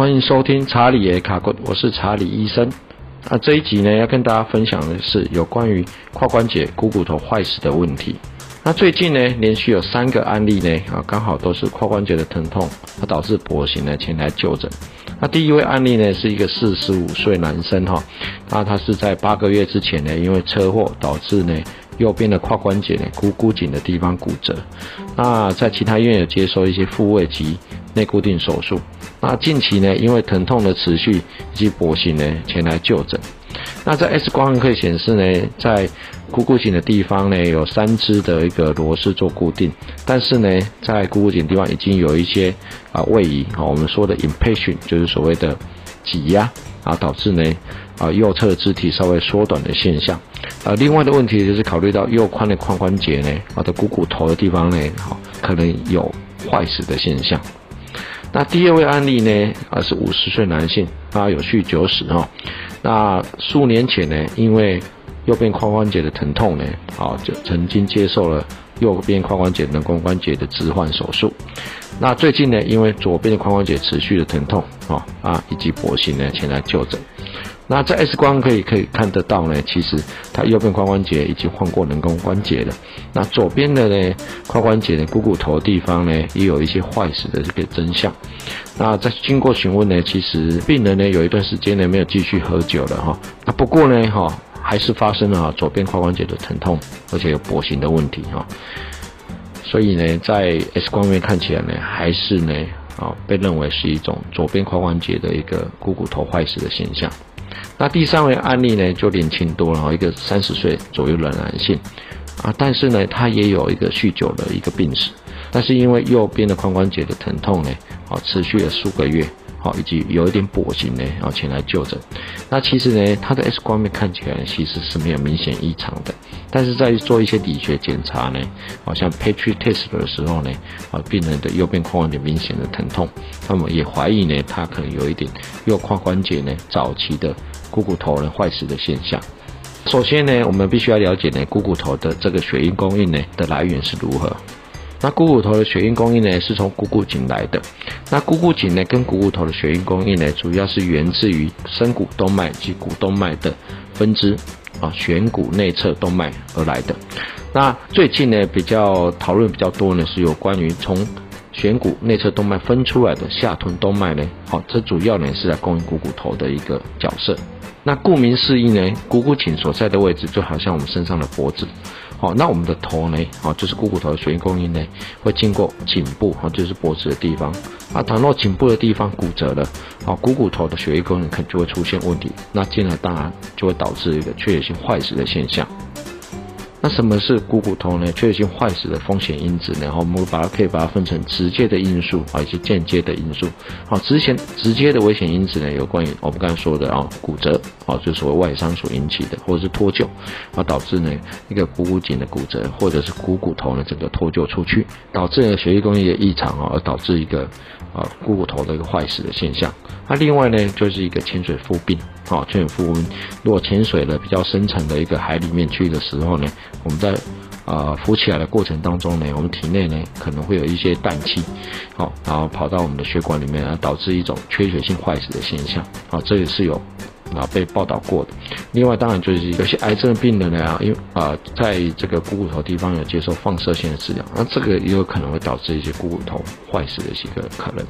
欢迎收听查理耶卡骨，我是查理医生。那这一集呢，要跟大家分享的是有关于髋关节股骨头坏死的问题。那最近呢，连续有三个案例呢，啊，刚好都是髋关节的疼痛，它导致跛行呢前来就诊。那第一位案例呢，是一个四十五岁男生哈，那他是在八个月之前呢，因为车祸导致呢右边的髋关节呢股骨颈的地方骨折。那在其他医院有接受一些复位及内固定手术。那近期呢，因为疼痛的持续以及跛行呢，前来就诊。那在 X 光可以显示呢，在股骨颈的地方呢，有三支的一个螺丝做固定，但是呢，在股骨颈地方已经有一些啊位移啊，我们说的 impatient 就是所谓的挤压啊，导致呢啊右侧肢体稍微缩短的现象。呃，另外的问题就是考虑到右髋的髋关节呢，啊的股骨头的地方呢，好可能有坏死的现象。那第二位案例呢？啊，是五十岁男性，他有酗酒史哈。那数年前呢，因为右边髋关节的疼痛呢，啊，就曾经接受了右边髋关节人工关节的置换手术。那最近呢，因为左边的髋关节持续的疼痛，啊啊，以及跛行呢，前来就诊。那在 X 光可以可以看得到呢，其实他右边髋关节已经换过人工关节了。那左边的呢髋关节的股骨头地方呢，也有一些坏死的这个真相。那在经过询问呢，其实病人呢有一段时间呢没有继续喝酒了哈。那不过呢哈，还是发生了左边髋关节的疼痛，而且有跛行的问题哈。所以呢，在 X 光面看起来呢，还是呢啊被认为是一种左边髋关节的一个股骨头坏死的现象。那第三位案例呢，就年轻多了，一个三十岁左右的男性，啊，但是呢，他也有一个酗酒的一个病史，但是因为右边的髋关节的疼痛呢，啊，持续了数个月，好，以及有一点跛行呢，然后前来就诊。那其实呢，他的 X 光面看起来其实是没有明显异常的，但是在做一些理学检查呢，好像 Patry Test 的时候呢，啊，病人的右边髋关节明显的疼痛，那么也怀疑呢，他可能有一点右髋关节呢早期的。股骨头呢坏死的现象，首先呢，我们必须要了解呢，股骨头的这个血液供应呢的来源是如何。那股骨头的血液供应呢是从股骨颈来的。那股骨颈呢跟股骨头的血液供应呢，主要是源自于深股动脉及股动脉的分支啊，悬骨内侧动脉而来的。那最近呢比较讨论比较多呢，是有关于从悬骨内侧动脉分出来的下臀动脉呢，好，这主要呢是来供应股骨头的一个角色。那顾名思义呢，股骨颈所在的位置就好像我们身上的脖子，好，那我们的头呢，好，就是股骨头的血液供应呢，会经过颈部，好，就是脖子的地方，啊，倘若颈部的地方骨折了，好，股骨头的血液供应可能就会出现问题，那进而当然就会导致一个缺血性坏死的现象。那什么是股骨头呢？缺血性坏死的风险因子呢？我们把它可以把它分成直接的因素啊，以及间接的因素。好，之前直接的危险因子呢，有关于我们刚才说的啊，骨折啊，就所谓外伤所引起的，或者是脱臼啊，导致呢一个股骨颈的骨折，或者是股骨头呢整个脱臼出去，导致呢血液供应的异常啊，而导致一个啊股骨头的一个坏死的现象。那另外呢，就是一个潜水腹病。好，潜水腹温，如果潜水了比较深层的一个海里面去的时候呢，我们在啊浮起来的过程当中呢，我们体内呢可能会有一些氮气，好，然后跑到我们的血管里面，而导致一种缺血性坏死的现象。好，这也是有啊被报道过的。另外，当然就是有些癌症病人呢，因为啊在这个股骨头地方有接受放射线的治疗，那这个也有可能会导致一些股骨头坏死的一个可能。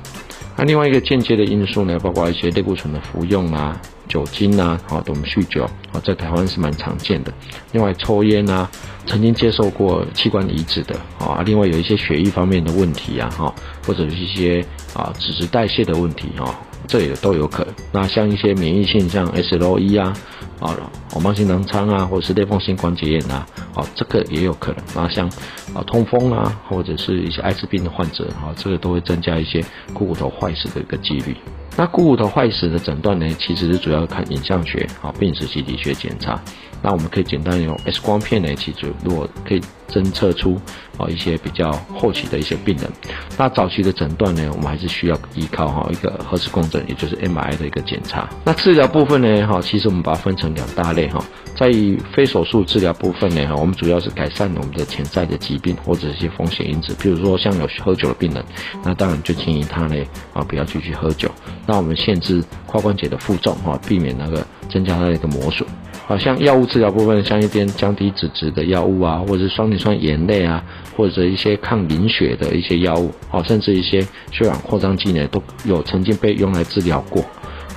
那另外一个间接的因素呢，包括一些类固醇的服用啊。酒精啊，好，我们酗酒啊，在台湾是蛮常见的。另外，抽烟啊，曾经接受过器官移植的啊，另外有一些血液方面的问题啊，哈，或者一些啊脂质代谢的问题啊，这也都有可能。那像一些免疫性，像 S L E 啊，啊，红斑性狼疮啊，或者是类风性关节炎啊，啊，这个也有可能。那像啊痛风啊，或者是一些艾滋病的患者啊，这个都会增加一些股骨头坏死的一个几率。那股骨头坏死的诊断呢，其实是主要看影像学啊，病史及理学检查。那我们可以简单用 X 光片呢，其实如果可以侦测出啊一些比较后期的一些病人。那早期的诊断呢，我们还是需要依靠哈一个核磁共振，也就是 MRI 的一个检查。那治疗部分呢，哈，其实我们把它分成两大类哈。在于非手术治疗部分呢，哈，我们主要是改善我们的潜在的疾病或者一些风险因子，比如说像有喝酒的病人，那当然就建议他呢啊不要继续喝酒。那我们限制髋关节的负重哈，避免那个增加它的一个磨损。好像药物治疗部分，像一点降低脂质的药物啊，或者是双磷酸盐类啊，或者一些抗凝血的一些药物，哦，甚至一些血管扩张剂呢，都有曾经被用来治疗过。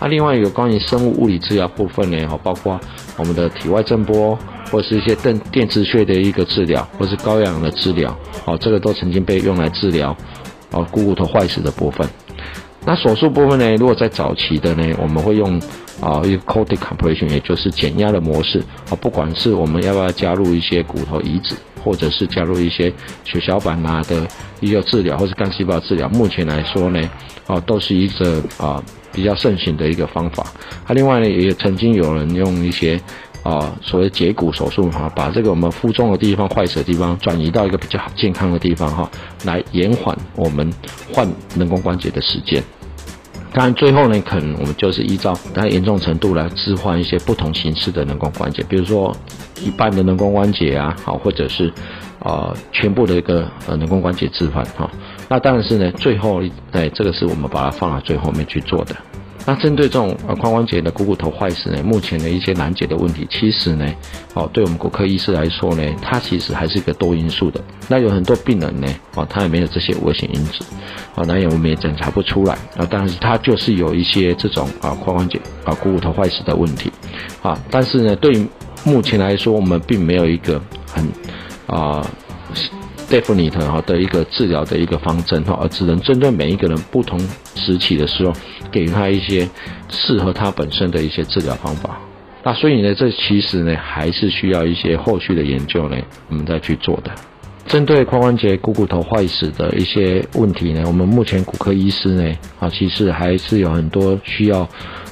那另外有关于生物物理治疗部分呢，哦，包括我们的体外震波，或者是一些电电磁穴的一个治疗，或是高氧的治疗，哦，这个都曾经被用来治疗哦股骨头坏死的部分。那手术部分呢，如果在早期的呢，我们会用啊一个 cold decompression，也就是减压的模式啊，不管是我们要不要加入一些骨头移植，或者是加入一些血小板啊的一个治疗，或是干细胞治疗，目前来说呢，啊都是一个啊。比较盛行的一个方法，它另外呢也曾经有人用一些啊所谓解骨手术哈，把这个我们负重的地方、坏死的地方转移到一个比较健康的地方哈，来延缓我们换人工关节的时间。当然最后呢，可能我们就是依照它严重程度来置换一些不同形式的人工关节，比如说一半的人工关节啊，好，或者是啊全部的一个呃人工关节置换哈。那当然是呢，最后哎，这个是我们把它放到最后面去做的。那针对这种呃髋关节的股骨头坏死呢，目前的一些难解的问题，其实呢，哦，对我们骨科医师来说呢，它其实还是一个多因素的。那有很多病人呢，哦，他也没有这些危险因子，哦，那也我们也检查不出来啊。但是他就是有一些这种啊髋关节啊股骨头坏死的问题，啊，但是呢，对目前来说，我们并没有一个很啊。Definite 哈的一个治疗的一个方针哈，而只能针对每一个人不同时期的时候，给他一些适合他本身的一些治疗方法。那所以呢，这其实呢还是需要一些后续的研究呢，我们再去做的。针对髋关节股骨头坏死的一些问题呢，我们目前骨科医师呢啊，其实还是有很多需要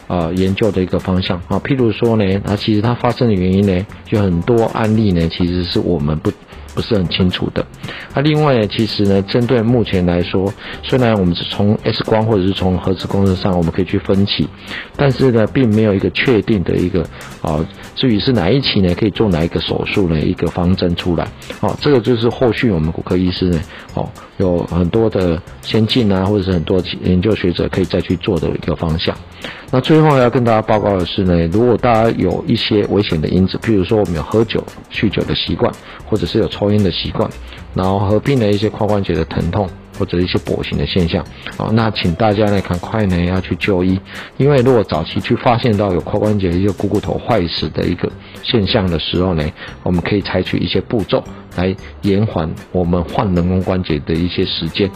啊研究的一个方向啊。譬如说呢，那其实它发生的原因呢，有很多案例呢，其实是我们不。不是很清楚的。那另外呢，其实呢，针对目前来说，虽然我们是从 X 光或者是从核磁共振上，我们可以去分期，但是呢，并没有一个确定的一个啊，至于是哪一期呢，可以做哪一个手术呢，一个方针出来。哦，这个就是后续我们骨科医师呢，哦，有很多的先进啊，或者是很多研究学者可以再去做的一个方向。那最后要跟大家报告的是呢，如果大家有一些危险的因子，譬如说我们有喝酒、酗酒的习惯，或者是有抽烟的习惯，然后合并了一些髋关节的疼痛或者一些跛行的现象，啊，那请大家呢赶快呢要去就医，因为如果早期去发现到有髋关节一个股骨头坏死的一个现象的时候呢，我们可以采取一些步骤来延缓我们换人工关节的一些时间。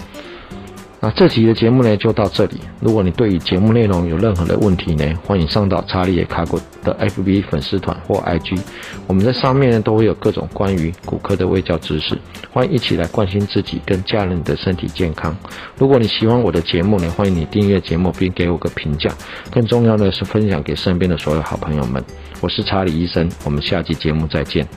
那这期的节目呢就到这里。如果你对于节目内容有任何的问题呢，欢迎上到查理也卡过的 FB 粉丝团或 IG，我们在上面呢都会有各种关于骨科的卫教知识，欢迎一起来关心自己跟家人的身体健康。如果你喜欢我的节目呢，欢迎你订阅节目并给我个评价，更重要的是分享给身边的所有好朋友们。我是查理医生，我们下期节目再见。